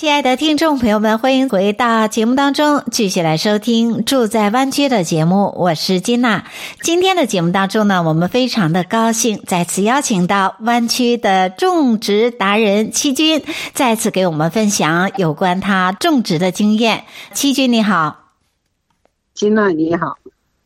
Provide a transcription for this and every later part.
亲爱的听众朋友们，欢迎回到节目当中，继续来收听《住在湾区》的节目。我是金娜。今天的节目当中呢，我们非常的高兴再次邀请到湾区的种植达人七军，再次给我们分享有关他种植的经验。七军你好，金娜你好，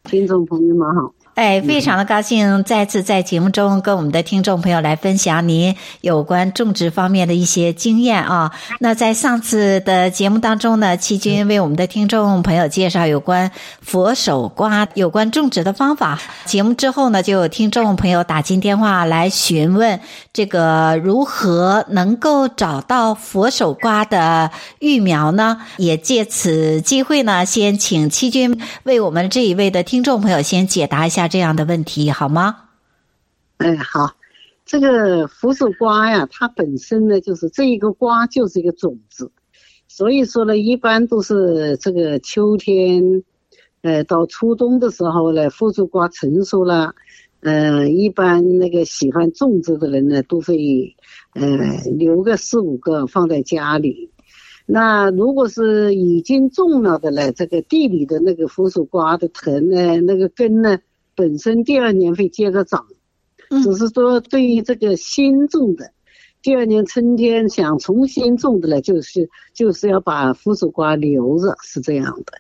听众朋友们好。哎，非常的高兴再次在节目中跟我们的听众朋友来分享您有关种植方面的一些经验啊。那在上次的节目当中呢，七君为我们的听众朋友介绍有关佛手瓜有关种植的方法。节目之后呢，就有听众朋友打进电话来询问这个如何能够找到佛手瓜的育苗呢？也借此机会呢，先请七君为我们这一位的听众朋友先解答一下。这样的问题好吗？哎，好，这个佛手瓜呀，它本身呢，就是这一个瓜就是一个种子，所以说呢，一般都是这个秋天，呃，到初冬的时候呢，佛手瓜成熟了，呃，一般那个喜欢种植的人呢，都会呃留个四五个放在家里。那如果是已经种了的呢，这个地里的那个佛手瓜的藤呢，那个根呢。本身第二年会接着长，只是说对于这个新种的，第二年春天想重新种的呢，就是就是要把佛手瓜留着，是这样的，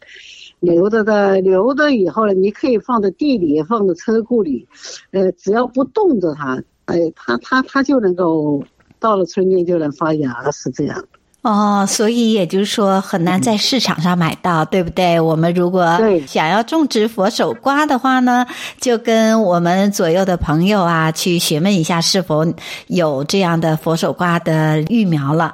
留着的，留着以后呢，你可以放在地里，放在车库里，呃，只要不冻着它，哎，它它它就能够到了春天就能发芽，是这样的。哦，所以也就是说很难在市场上买到，嗯、对不对？我们如果想要种植佛手瓜的话呢，就跟我们左右的朋友啊去询问一下是否有这样的佛手瓜的育苗了。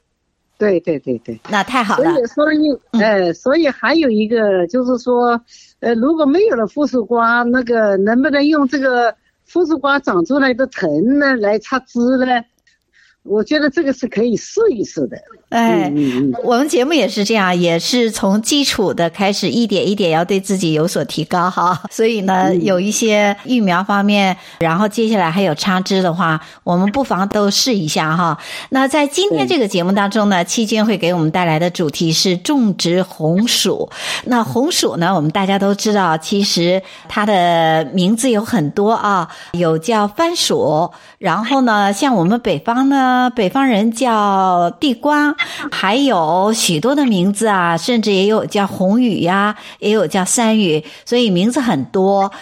对对对对，那太好了。所以，所以，呃，所以还有一个就是说，呃，如果没有了佛手瓜，那个能不能用这个佛手瓜长出来的藤呢来插枝呢？我觉得这个是可以试一试的。哎，我们节目也是这样，也是从基础的开始，一点一点要对自己有所提高哈。所以呢，有一些育苗方面，然后接下来还有插枝的话，我们不妨都试一下哈。那在今天这个节目当中呢，期间会给我们带来的主题是种植红薯。那红薯呢，我们大家都知道，其实它的名字有很多啊，有叫番薯，然后呢，像我们北方呢。北方人叫地瓜，还有许多的名字啊，甚至也有叫红雨呀，也有叫三雨，所以名字很多。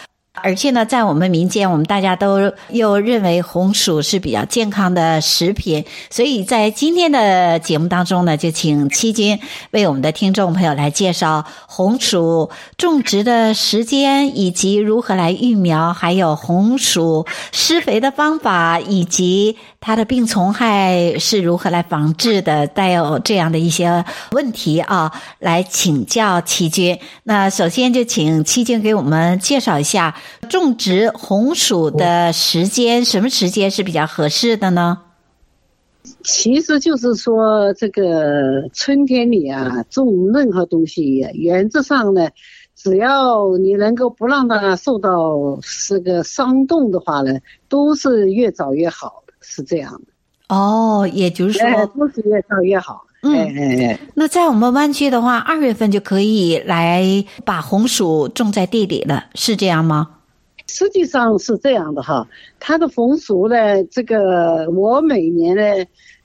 而且呢，在我们民间，我们大家都又认为红薯是比较健康的食品，所以在今天的节目当中呢，就请七君为我们的听众朋友来介绍红薯种植的时间，以及如何来育苗，还有红薯施肥的方法，以及它的病虫害是如何来防治的，带有这样的一些问题啊，来请教七君。那首先就请七君给我们介绍一下。种植红薯的时间，什么时间是比较合适的呢？其实就是说，这个春天里啊，种任何东西，原则上呢，只要你能够不让它受到这个伤冻的话呢，都是越早越好，是这样的。哦，也就是说，都是越早越好。嗯，哎哎哎，那在我们湾区的话，二月份就可以来把红薯种在地里了，是这样吗？实际上是这样的哈，它的红薯呢，这个我每年呢，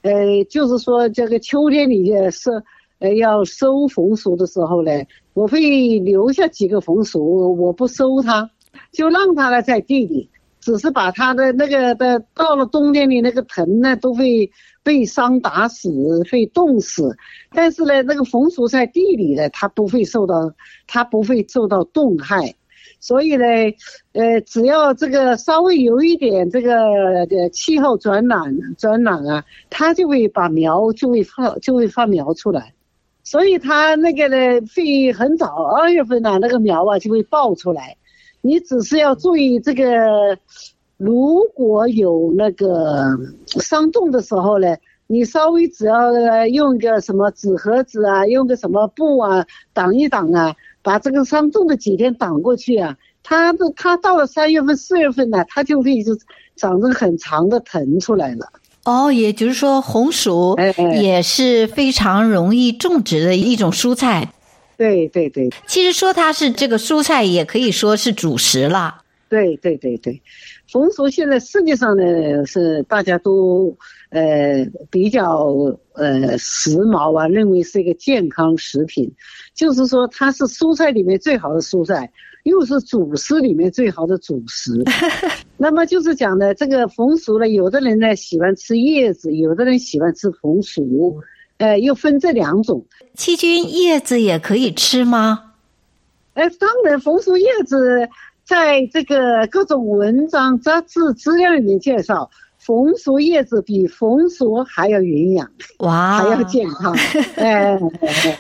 呃，就是说这个秋天里是，呃，要收红薯的时候呢，我会留下几个红薯，我不收它，就让它呢在地里，只是把它的那个的到了冬天里那个藤呢都会被霜打死，会冻死，但是呢，那个红薯在地里呢，它不会受到，它不会受到冻害。所以呢，呃，只要这个稍微有一点这个气候转暖转暖啊，它就会把苗就会发就会发苗出来。所以它那个呢会很早，二月份呢、那个苗啊就会爆出来。你只是要注意这个，如果有那个伤冻的时候呢，你稍微只要用个什么纸盒子啊，用个什么布啊挡一挡啊，把这个伤种的几天挡过去啊，它的它到了三月份四月份呢，它就会就长着很长的藤出来了。哦，也就是说红薯也是非常容易种植的一种蔬菜。对对对，其实说它是这个蔬菜，也可以说是主食了。对对对对，红薯现在世界上呢是大家都呃比较呃时髦啊，认为是一个健康食品，就是说它是蔬菜里面最好的蔬菜，又是主食里面最好的主食。那么就是讲呢，这个红薯呢，有的人呢喜欢吃叶子，有的人喜欢吃红薯。呃，又分这两种，七菌叶子也可以吃吗？哎，当然，红薯叶子在这个各种文章、杂志资料里面介绍，红薯叶子比红薯还要营养，哇，还要健康。哎，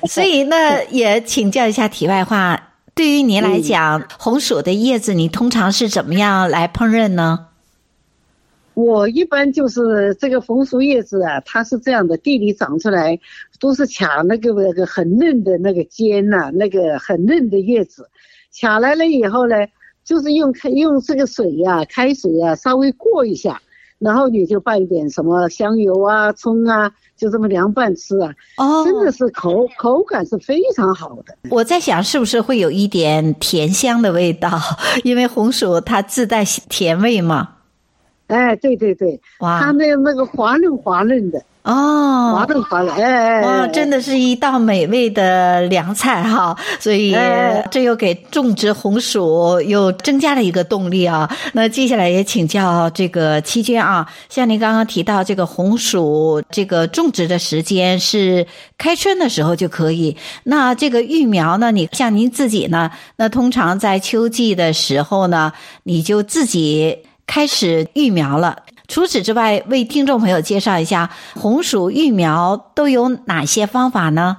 所以那也请教一下题外话，对于您来讲，嗯、红薯的叶子你通常是怎么样来烹饪呢？我一般就是这个红薯叶子啊，它是这样的，地里长出来都是卡那个那个很嫩的那个尖呐、啊，那个很嫩的叶子，卡来了以后呢，就是用开用这个水呀、啊，开水呀、啊，稍微过一下，然后你就拌一点什么香油啊、葱啊，就这么凉拌吃啊，哦，真的是口口感是非常好的。我在想是不是会有一点甜香的味道，因为红薯它自带甜味嘛。哎，对对对，哇，它那那个滑嫩滑嫩的。哦，滑嫩滑嫩，哎哎，哇，真的是一道美味的凉菜哈，所以这又给种植红薯又增加了一个动力啊。那接下来也请教这个七娟啊，像您刚刚提到这个红薯这个种植的时间是开春的时候就可以，那这个育苗呢，你像您自己呢，那通常在秋季的时候呢，你就自己。开始育苗了。除此之外，为听众朋友介绍一下红薯育苗都有哪些方法呢？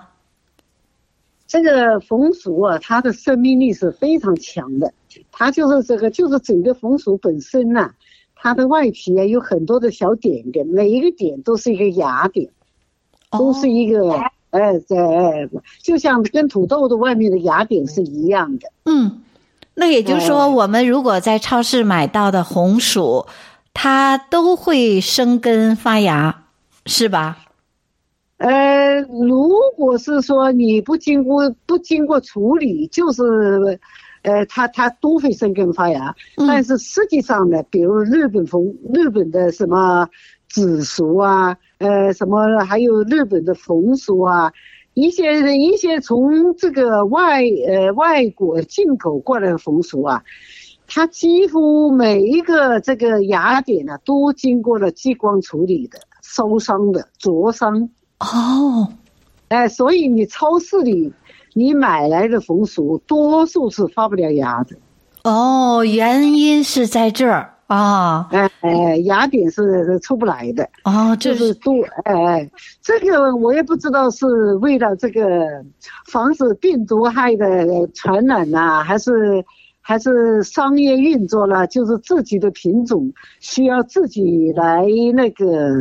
这个红薯啊，它的生命力是非常强的。它就是这个，就是整个红薯本身呐、啊，它的外皮啊有很多的小点点，每一个点都是一个芽点，都是一个哎在哎，就像跟土豆的外面的芽点是一样的。嗯。那也就是说，我们如果在超市买到的红薯，它都会生根发芽，是吧？呃，如果是说你不经过不经过处理，就是，呃，它它都会生根发芽。嗯。但是实际上呢，比如日本红日本的什么紫薯啊，呃，什么还有日本的红薯啊。一些一些从这个外呃外国进口过来的红薯啊，它几乎每一个这个芽点呢，都经过了激光处理的、烧伤的、灼伤。哦，哎，所以你超市里你买来的红薯，多数是发不了芽的。哦，原因是在这儿。啊，哎哎，芽点是出不来的。啊，就是。都哎哎，这个我也不知道是为了这个防止病毒害的传染呐、啊，还是还是商业运作了，就是自己的品种需要自己来那个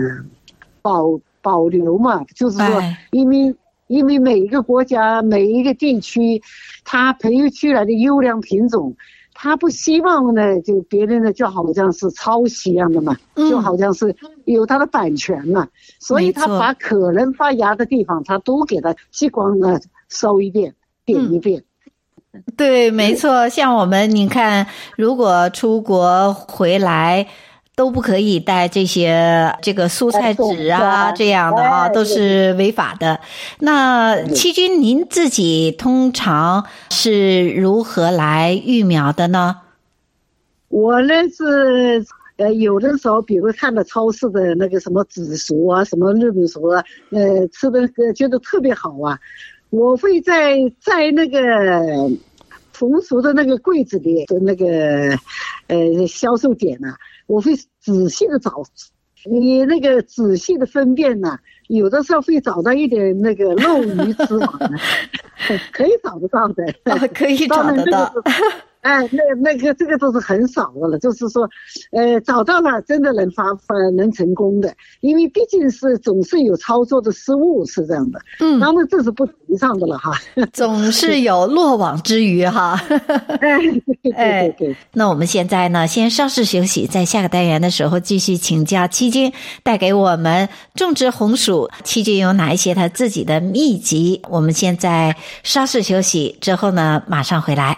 保保留嘛，就是说，因为因为每一个国家每一个地区，它培育出来的优良品种。他不希望呢，就别人呢，就好像是抄袭一样的嘛，就好像是有他的版权嘛，所以他把可能发芽的地方，他都给他激光呢烧一遍，点一遍。对，没错，像我们，你看，如果出国回来。都不可以带这些这个蔬菜籽啊，这样的啊，都是违法的。那七军，您自己通常是如何来育苗的呢？我呢是呃，有的时候，比如看到超市的那个什么紫薯啊，什么日本薯啊，呃，吃的觉得特别好啊，我会在在那个红薯的那个柜子里的那个呃销售点啊。我会仔细的找，你那个仔细的分辨呢、啊，有的时候会找到一点那个漏鱼之网的，可以找得到的，哦、可以找得到。哎，那那个这个都是很少的了，就是说，呃，找到了真的能发发能成功的，因为毕竟是总是有操作的失误，是这样的。嗯，那么这是不提倡的了哈。总是有落网之鱼哈。哎，对对对。那我们现在呢，先稍事休息，在下个单元的时候继续请教七君带给我们种植红薯，七君有哪一些他自己的秘籍？我们现在稍事休息之后呢，马上回来。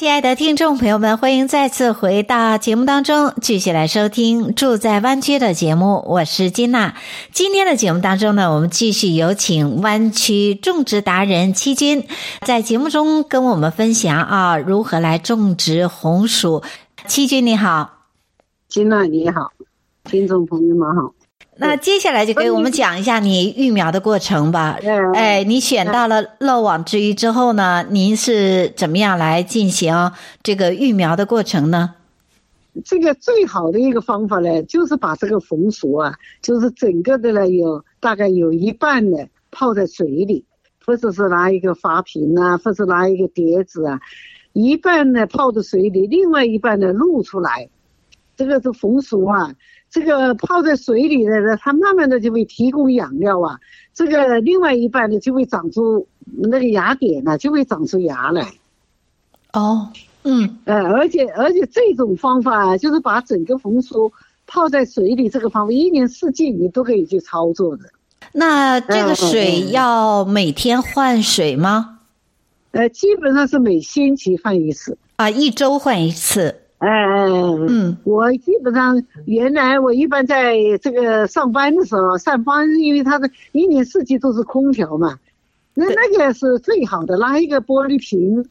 亲爱的听众朋友们，欢迎再次回到节目当中，继续来收听《住在湾区》的节目。我是金娜。今天的节目当中呢，我们继续有请湾区种植达人七君在节目中跟我们分享啊，如何来种植红薯。七君你好，金娜你好，听众朋友们好。那接下来就给我们讲一下你育苗的过程吧。哎，你选到了漏网之鱼之后呢，您是怎么样来进行这个育苗的过程呢？这个最好的一个方法呢，就是把这个红薯啊，就是整个的呢，有大概有一半呢泡在水里，或者是拿一个花瓶啊，或者拿一个碟子啊，一半呢泡在水里，另外一半呢露出来，这个是红薯啊。这个泡在水里的呢，它慢慢的就会提供养料啊。这个另外一半呢，就会长出那个芽点呢，就会长出芽来。哦，嗯，呃，而且而且这种方法就是把整个红薯泡在水里，这个方法一年四季你都可以去操作的。那这个水要每天换水吗？呃，基本上是每星期换一次。啊，一周换一次。哎哎，嗯，我基本上原来我一般在这个上班的时候，上班因为它的一年四季都是空调嘛，那那个是最好的，拿一个玻璃瓶，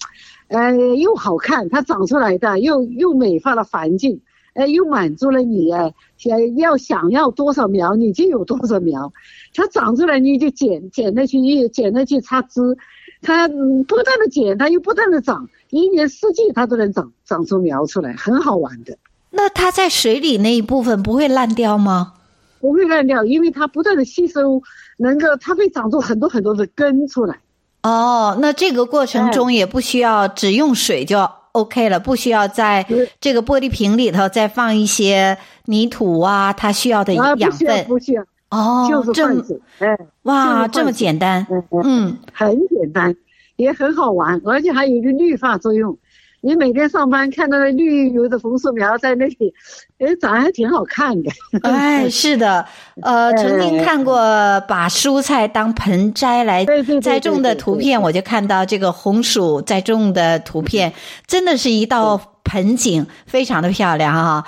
呃，又好看，它长出来的又又美化了环境，呃，又满足了你啊，想要想要多少苗你就有多少苗，它长出来你就剪剪那去叶，剪那去插枝，它不断的剪，它又不断的长。一年四季它都能长长出苗出来，很好玩的。那它在水里那一部分不会烂掉吗？不会烂掉，因为它不断的吸收，能够它会长出很多很多的根出来。哦，那这个过程中也不需要只用水就 OK 了，不需要在这个玻璃瓶里头再放一些泥土啊，它需要的养分。不需要，不需要。哦，就是换水。哎，哇，这么简单。嗯嗯，很简单。也很好玩，而且还有一个绿化作用。你每天上班看到那绿油油的红薯苗在那里，哎，长得还挺好看的。哎，是的，呃，曾经看过把蔬菜当盆栽来栽种的图片，我就看到这个红薯栽种的图片，真的是一道盆景，非常的漂亮哈。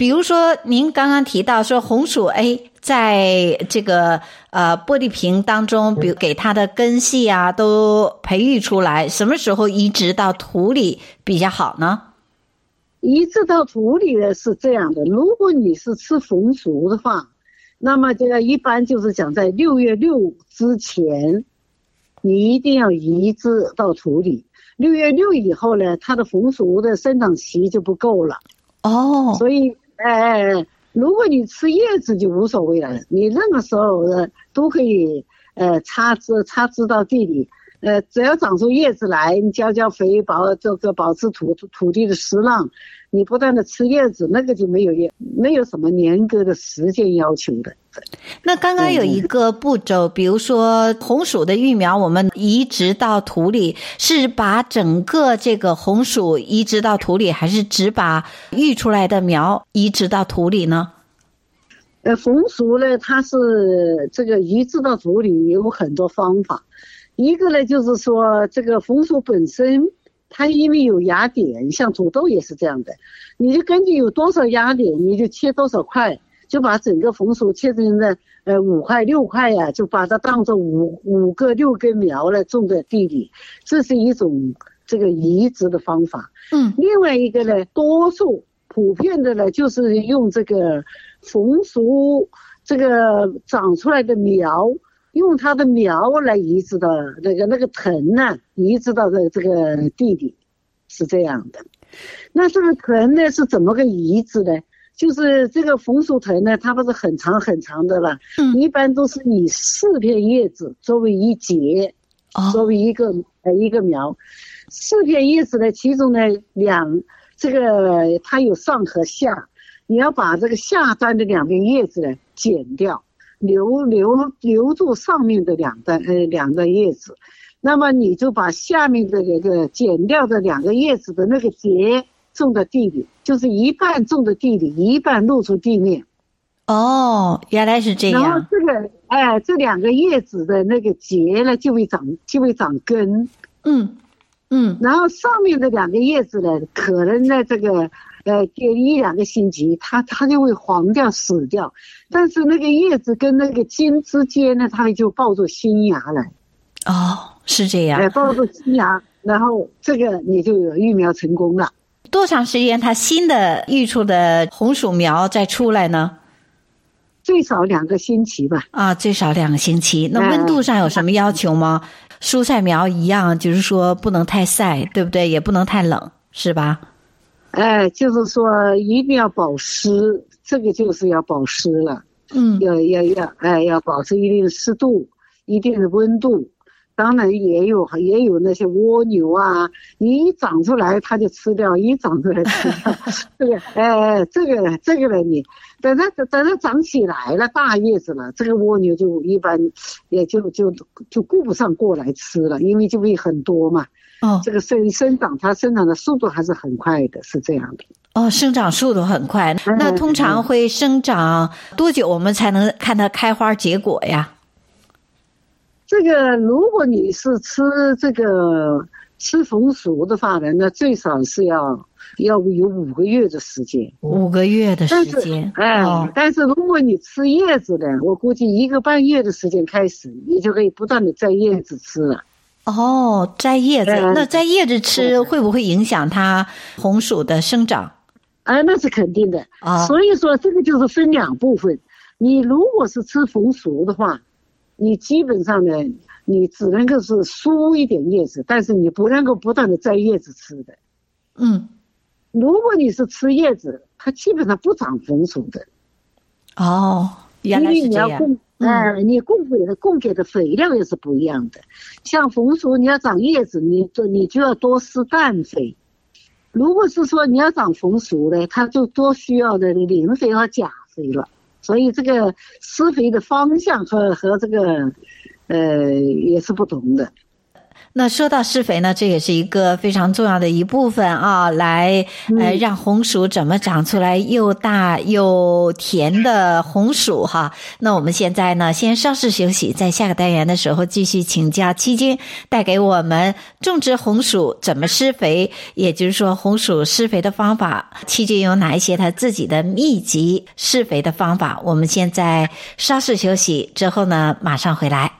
比如说，您刚刚提到说红薯，哎，在这个呃玻璃瓶当中，比如给它的根系啊都培育出来，什么时候移植到土里比较好呢？移植到土里的是这样的，如果你是吃红薯的话，那么这个一般就是讲在六月六之前，你一定要移植到土里。六月六以后呢，它的红薯的生长期就不够了。哦，所以。哎哎哎！如果你吃叶子就无所谓了，你任何时候都可以，呃，插枝插枝到地里，呃，只要长出叶子来，你浇浇肥，保这个保持土土地的湿浪，你不断的吃叶子，那个就没有叶，没有什么严格的时间要求的。那刚刚有一个步骤，比如说红薯的育苗，我们移植到土里，是把整个这个红薯移植到土里，还是只把育出来的苗移植到土里呢？呃，红薯呢，它是这个移植到土里有很多方法，一个呢就是说这个红薯本身它因为有芽点，像土豆也是这样的，你就根据有多少芽点，你就切多少块，就把整个红薯切成了呃五块六块呀、啊，就把它当做五五个六根苗来种在地里，这是一种这个移植的方法。嗯，另外一个呢，多数普遍的呢，就是用这个红薯这个长出来的苗。用它的苗来移植到那个那个藤呢，移植到这这个地里，是这样的。那这个藤呢是怎么个移植呢？就是这个红薯藤呢，它不是很长很长的了，嗯，一般都是以四片叶子作为一节，作为一个呃一个苗。四片叶子呢，其中呢两这个它有上和下，你要把这个下端的两片叶子呢剪掉。留留留住上面的两段呃两个叶子，那么你就把下面的那个剪掉的两个叶子的那个节种在地里，就是一半种在地里，一半露出地面。哦，原来是这样。然后这个哎，这两个叶子的那个节呢，就会长就会长根。嗯嗯。然后上面的两个叶子呢，可能呢这个。呃，就一两个星期，它它就会黄掉死掉，但是那个叶子跟那个茎之间呢，它就抱着新芽了。哦，是这样。哎，抱着新芽，然后这个你就有育苗成功了。多长时间它新的育出的红薯苗再出来呢？最少两个星期吧。啊，最少两个星期。那温度上有什么要求吗？哎、蔬菜苗一样，就是说不能太晒，对不对？也不能太冷，是吧？哎，就是说一定要保湿，这个就是要保湿了。嗯，要要要，哎，要保持一定的湿度，一定的温度。当然也有也有那些蜗牛啊，你一长出来它就吃掉，一长出来吃掉。这个，哎，这个这个呢，你等它等它长起来了，大叶子了，这个蜗牛就一般也就就就顾不上过来吃了，因为就会很多嘛。哦，这个生生长，它生长的速度还是很快的，是这样的。哦，生长速度很快。那通常会生长多久，我们才能看它开花结果呀？这个，如果你是吃这个吃红薯的话呢，那最少是要要有五个月的时间。五个月的时间，哎，哦，但是如果你吃叶子的，我估计一个半月的时间开始，你就可以不断的摘叶子吃了。哦，摘叶子，那摘叶子吃会不会影响它红薯的生长？啊，那是肯定的啊。所以说，这个就是分两部分。你如果是吃红薯的话，你基本上呢，你只能够是疏一点叶子，但是你不能够不断的摘叶子吃的。嗯，如果你是吃叶子，它基本上不长红薯的。哦，原来是这样。哎、你供给的供给的肥料也是不一样的。像红薯，你要长叶子，你就你就要多施氮肥。如果是说你要长红薯呢，它就多需要的磷肥和钾肥了。所以这个施肥的方向和和这个，呃，也是不同的。那说到施肥呢，这也是一个非常重要的一部分啊，来呃让红薯怎么长出来又大又甜的红薯哈。那我们现在呢，先稍事休息，在下个单元的时候继续请教七军带给我们种植红薯怎么施肥，也就是说红薯施肥的方法，七军有哪一些他自己的秘籍施肥的方法？我们现在稍事休息之后呢，马上回来。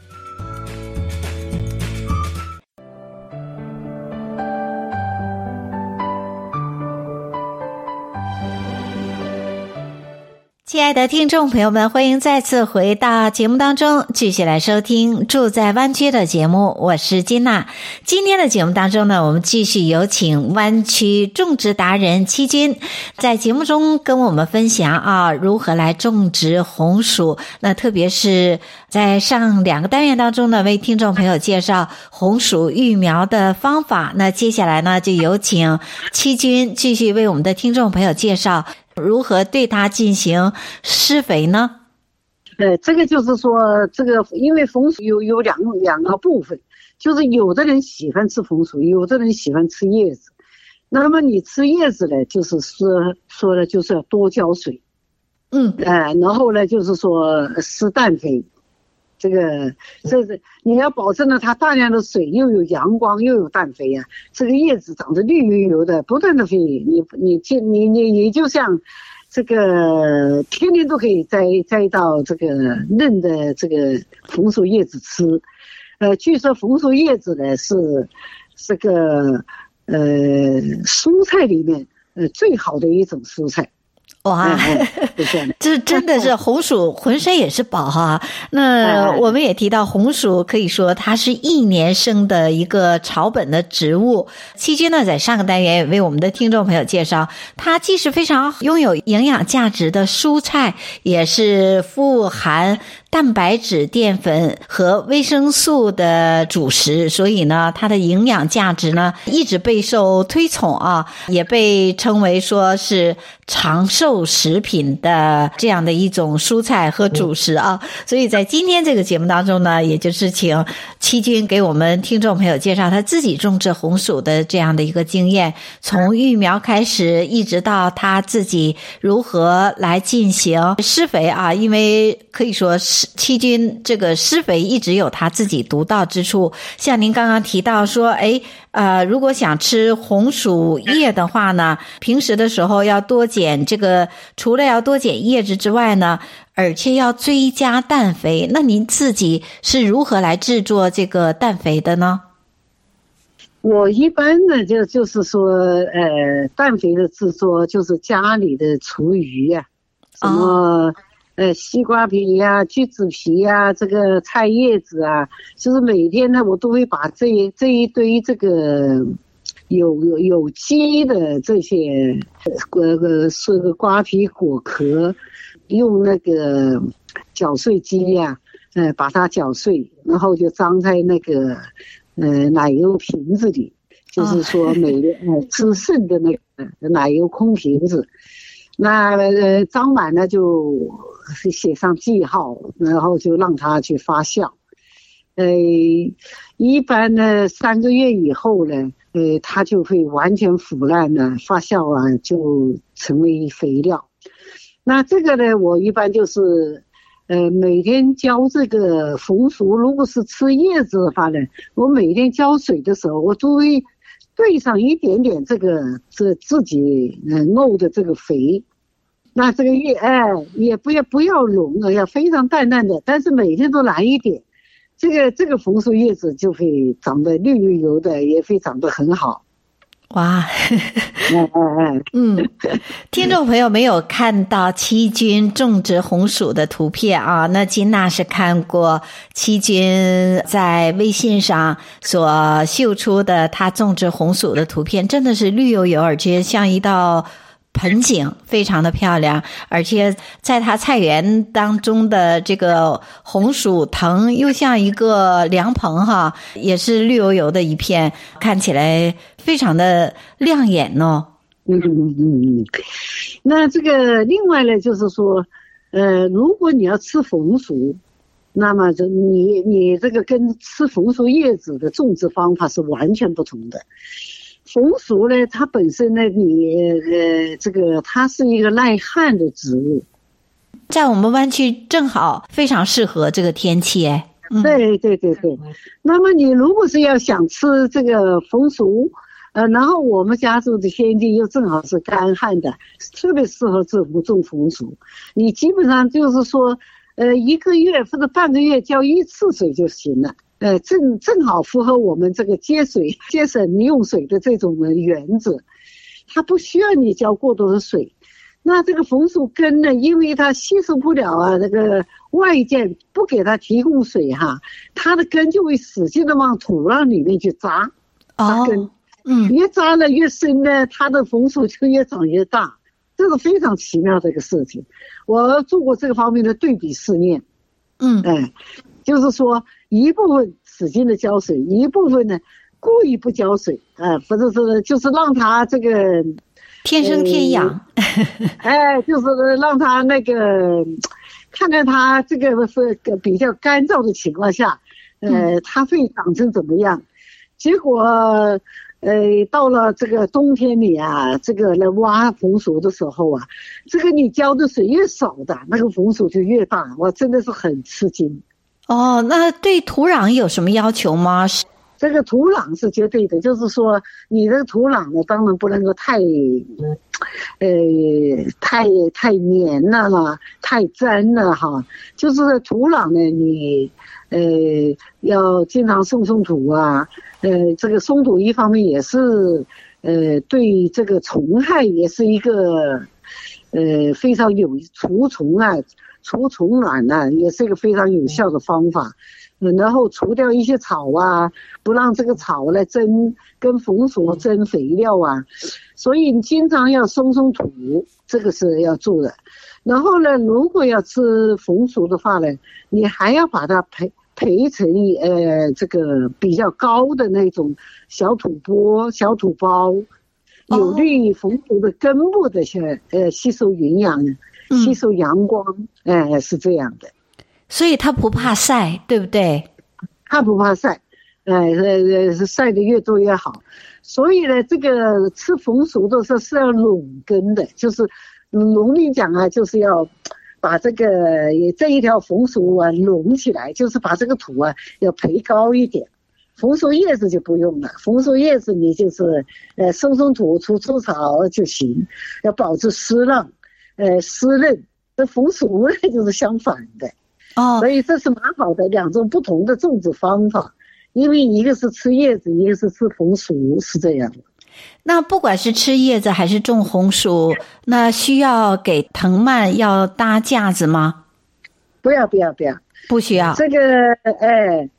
亲爱的听众朋友们，欢迎再次回到节目当中，继续来收听住在湾区的节目。我是金娜。今天的节目当中呢，我们继续有请湾区种植达人七军在节目中跟我们分享啊，如何来种植红薯。那特别是在上两个单元当中呢，为听众朋友介绍红薯育苗的方法。那接下来呢，就有请七军继续为我们的听众朋友介绍如何对它进行施肥呢？呃，这个就是说，这个因为红薯有有两两个部分，就是有的人喜欢吃红薯，有的人喜欢吃叶子。那么你吃叶子呢，就是说说的就是要多浇水，嗯，呃，然后呢，就是说施氮肥，这个这是你要保证了它大量的水，又有阳光，又有氮肥啊，这个叶子长得绿油油的，不断的肥，你你就你你你就像这个天天都可以摘摘到这个嫩的这个红薯叶子吃，呃，据说红薯叶子呢是这个。呃，蔬菜里面，呃，最好的一种蔬菜。哇，这真的是红薯浑身也是宝哈。那我们也提到红薯，可以说它是一年生的一个草本的植物。期间呢，在上个单元也为我们的听众朋友介绍，它既是非常拥有营养价值的蔬菜，也是富含蛋白质、淀粉和维生素的主食。所以呢，它的营养价值呢一直备受推崇啊，也被称为说是长寿。食品的这样的一种蔬菜和主食啊，所以在今天这个节目当中呢，也就是请七君给我们听众朋友介绍他自己种植红薯的这样的一个经验，从育苗开始，一直到他自己如何来进行施肥啊，因为可以说是戚君这个施肥一直有他自己独到之处，像您刚刚提到说，哎。呃，如果想吃红薯叶的话呢，平时的时候要多捡这个，除了要多捡叶子之外呢，而且要追加氮肥。那您自己是如何来制作这个氮肥的呢？我一般呢，就就是说，呃，氮肥的制作就是家里的厨余呀、啊，什么。哦呃，西瓜皮呀、啊，橘子皮呀、啊，这个菜叶子啊，就是每天呢，我都会把这一这一堆这个有有有机的这些呃呃是个瓜皮果壳，用那个搅碎机呀、啊，呃，把它搅碎，然后就装在那个呃奶油瓶子里，就是说每个呃吃剩的那个奶油空瓶子，那呃装满了就。写上记号，然后就让它去发酵。呃，一般呢，三个月以后呢，呃，它就会完全腐烂了，发酵啊，就成为肥料。那这个呢，我一般就是，呃，每天浇这个红薯，如果是吃叶子的话呢，我每天浇水的时候，我都会兑上一点点这个这自己呃弄的这个肥。那这个叶哎，也不要不要浓啊，要非常淡淡的，但是每天都来一点，这个这个红薯叶子就会长得绿油油的，也会长得很好。哇，嗯，听众朋友没有看到七君种植红薯的图片啊？那金娜是看过七君在微信上所秀出的他种植红薯的图片，真的是绿油油，而且像一道。盆景非常的漂亮，而且在他菜园当中的这个红薯藤又像一个凉棚哈，也是绿油油的一片，看起来非常的亮眼哦。嗯嗯嗯嗯。那这个另外呢，就是说，呃，如果你要吃红薯，那么就你你这个跟吃红薯叶子的种植方法是完全不同的。红薯呢，它本身呢，你呃，这个它是一个耐旱的植物，在我们湾区正好非常适合这个天气哎。对对对对。那么你如果是要想吃这个红薯，呃，然后我们家住的天地又正好是干旱的，特别适合种种红薯。你基本上就是说，呃，一个月或者半个月浇一次水就行了。呃，正正好符合我们这个节水、节省用水的这种原则，它不需要你浇过多的水。那这个红薯根呢，因为它吸收不了啊，那个外界不给它提供水哈，它的根就会使劲的往土壤里面去扎。扎根，嗯，越扎的越深呢，它的红薯就越长越大。这个非常奇妙的一个事情。我做过这个方面的对比试验。嗯，哎。就是说，一部分使劲的浇水，一部分呢故意不浇水，啊、呃，或者是就是让它这个，天生天养，哎，就是让它那个，看看它这个是个比较干燥的情况下，呃，它会长成怎么样？结果，呃，到了这个冬天里啊，这个来挖红薯的时候啊，这个你浇的水越少的，那个红薯就越大，我真的是很吃惊。哦，那对土壤有什么要求吗？这个土壤是绝对的，就是说你的土壤呢，当然不能够太，呃，太太黏了啦，太粘了哈。就是土壤呢，你呃要经常松松土啊，呃，这个松土一方面也是，呃，对这个虫害也是一个，呃，非常有除虫啊、除虫卵呐、啊，也是一个非常有效的方法。然后除掉一些草啊，不让这个草来争跟红薯争肥料啊，所以你经常要松松土，这个是要做的。然后呢，如果要吃红薯的话呢，你还要把它培培成呃这个比较高的那种小土坡、小土包，有利于红薯的根部的些呃吸收营养、吸收阳光，哎、呃，是这样的。所以它不怕晒，对不对？它不怕晒，哎，呃呃，晒的越多越好。所以呢，这个吃红薯的时候是要拢根的，就是农民讲啊，就是要把这个这一条红薯啊拢起来，就是把这个土啊要培高一点。红薯叶子就不用了，红薯叶子你就是呃松松土、除除草就行，要保持湿润，呃湿润。这红薯呢就是相反的。哦，所以这是蛮好的两种不同的种植方法，因为一个是吃叶子，一个是吃红薯，是这样的。那不管是吃叶子还是种红薯，那需要给藤蔓要搭架子吗？不要，不要，不要，不需要。这个，哎，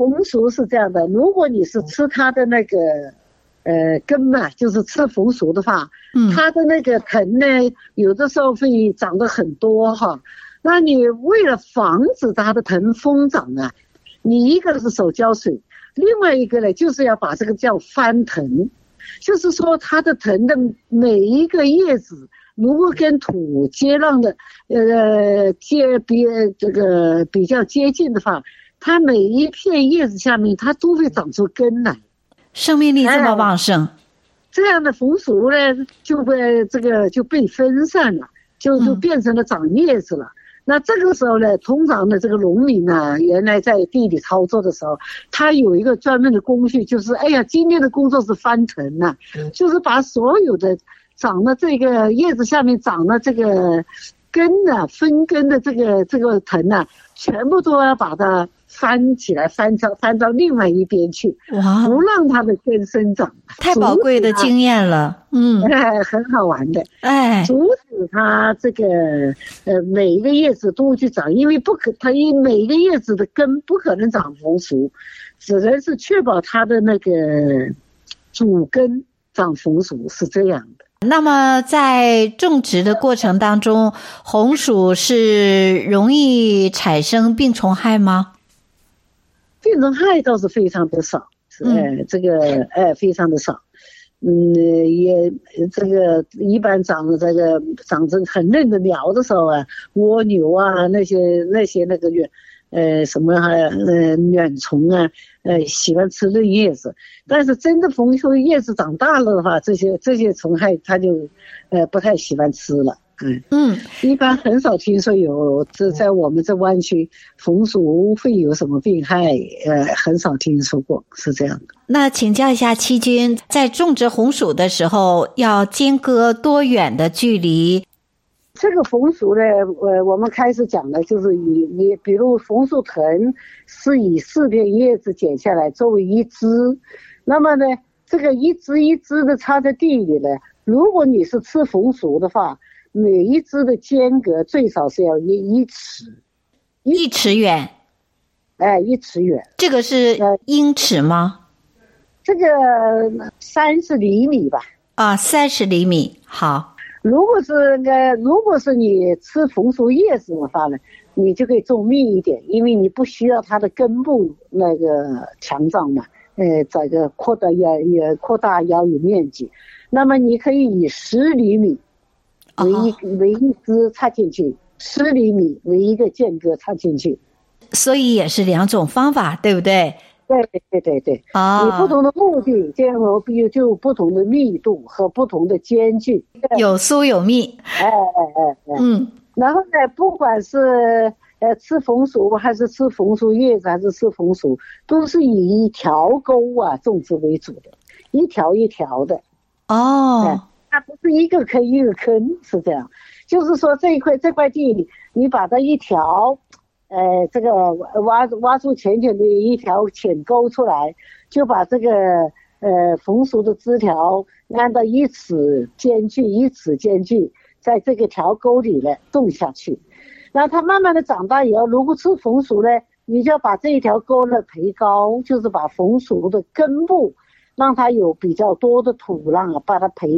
红薯是这样的，如果你是吃它的那个，呃，根嘛，就是吃红薯的话，嗯，它的那个藤呢，有的时候会长得很多哈。那你为了防止它的藤疯长啊，你一个是手浇水，另外一个呢，就是要把这个叫翻藤，就是说它的藤的每一个叶子如果跟土接壤的，呃，接比这个比较接近的话，它每一片叶子下面它都会长出根来，生命力这么旺盛，哎、这样的红薯呢就被这个就被分散了，就就变成了长叶子了。嗯那这个时候呢，通常的这个农民呢，原来在地里操作的时候，他有一个专门的工序，就是哎呀，今天的工作是翻藤呐，就是把所有的长的这个叶子下面长的这个根呐，分根的这个这个藤呐，全部都要把它。翻起来，翻到翻到另外一边去，哇！不让它的根生长，太宝贵的经验了。嗯，哎，很好玩的。哎，阻止它这个呃每一个叶子都去长，因为不可，它因每一个叶子的根不可能长红薯，只能是确保它的那个主根长红薯，是这样的。那么在种植的过程当中，红薯是容易产生病虫害吗？病虫害倒是非常的少，哎，这个哎非常的少，嗯，也这个一般长这个长成很嫩的苗的时候啊，蜗牛啊那些那些那个远，呃什么还呃暖虫啊，呃喜欢吃嫩叶子，但是真的红薯叶子长大了的话，这些这些虫害它就呃不太喜欢吃了。嗯嗯，一般很少听说有这在我们这湾区红薯会有什么病害，呃，很少听说过，是这样的。那请教一下七军，在种植红薯的时候要间隔多远的距离？这个红薯呢，呃，我们开始讲的就是以以比如红薯藤是以四片叶子剪下来作为一枝，那么呢，这个一枝一枝的插在地里呢，如果你是吃红薯的话。每一枝的间隔最少是要一一尺，一尺远，哎，一尺远。这个是英尺吗？这个三十厘米吧。啊，三十厘米。好，如果是那个，如果是你吃红薯叶子的话呢，你就可以种密一点，因为你不需要它的根部那个强壮嘛，呃，这个扩大也也扩大腰有面积。那么你可以以十厘米为一、为一支插进去，十厘米为一个间隔插进去。所以也是两种方法，对不对？对对对对。啊、哦，你不同的目的，这样比如就有不同的密度和不同的间距，有疏有密。哎哎哎哎，嗯。然后呢，不管是呃吃红薯还是吃红薯叶子还是吃红薯，都是以一条沟啊种植为主的，一条一条的。哦、哎，它不是一个坑一个坑，是这样。就是说这一块这块地，你把它一条，呃，这个挖挖出浅浅的一条浅沟出来，就把这个呃红薯的枝条按照一尺间距一尺间距。在这个条沟里呢种下去，然后它慢慢的长大以后，如果吃红薯呢，你就要把这一条沟呢培高，就是把红薯的根部让它有比较多的土壤啊，把它培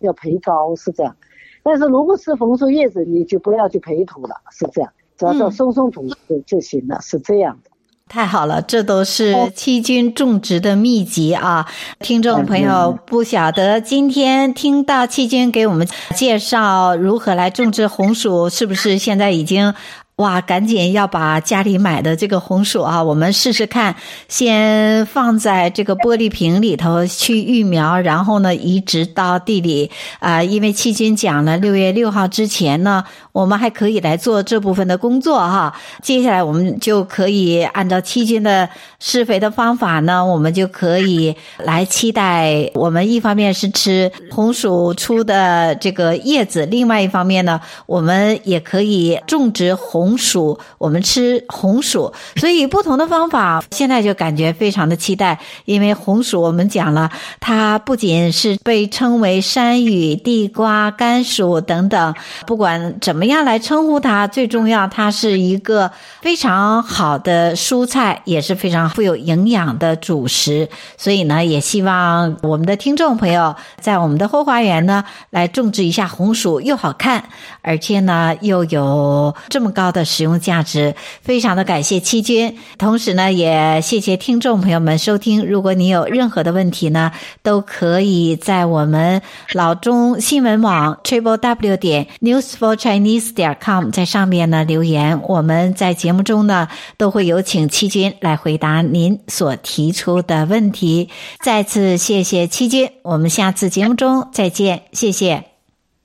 要培高是这样。但是如果吃红薯叶子，你就不要去培土了，是这样，只要说松松土就就行了，是这样的。太好了，这都是七菌种植的秘籍啊！听众朋友不晓得，今天听到七军给我们介绍如何来种植红薯，是不是现在已经？哇，赶紧要把家里买的这个红薯啊，我们试试看。先放在这个玻璃瓶里头去育苗，然后呢移植到地里啊。因为七军讲了，六月六号之前呢，我们还可以来做这部分的工作哈。接下来我们就可以按照七军的施肥的方法呢，我们就可以来期待。我们一方面是吃红薯出的这个叶子，另外一方面呢，我们也可以种植红。红薯，我们吃红薯，所以不同的方法，现在就感觉非常的期待。因为红薯，我们讲了，它不仅是被称为山芋、地瓜、甘薯等等，不管怎么样来称呼它，最重要，它是一个非常好的蔬菜，也是非常富有营养的主食。所以呢，也希望我们的听众朋友在我们的后花园呢，来种植一下红薯，又好看，而且呢，又有这么高的。的使用价值，非常的感谢七军，同时呢，也谢谢听众朋友们收听。如果你有任何的问题呢，都可以在我们老中新闻网 triple w 点 news for chinese 点 com 在上面呢留言。我们在节目中呢，都会有请七军来回答您所提出的问题。再次谢谢七军，我们下次节目中再见，谢谢，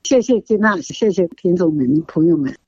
谢谢金娜，谢谢听众们朋友们。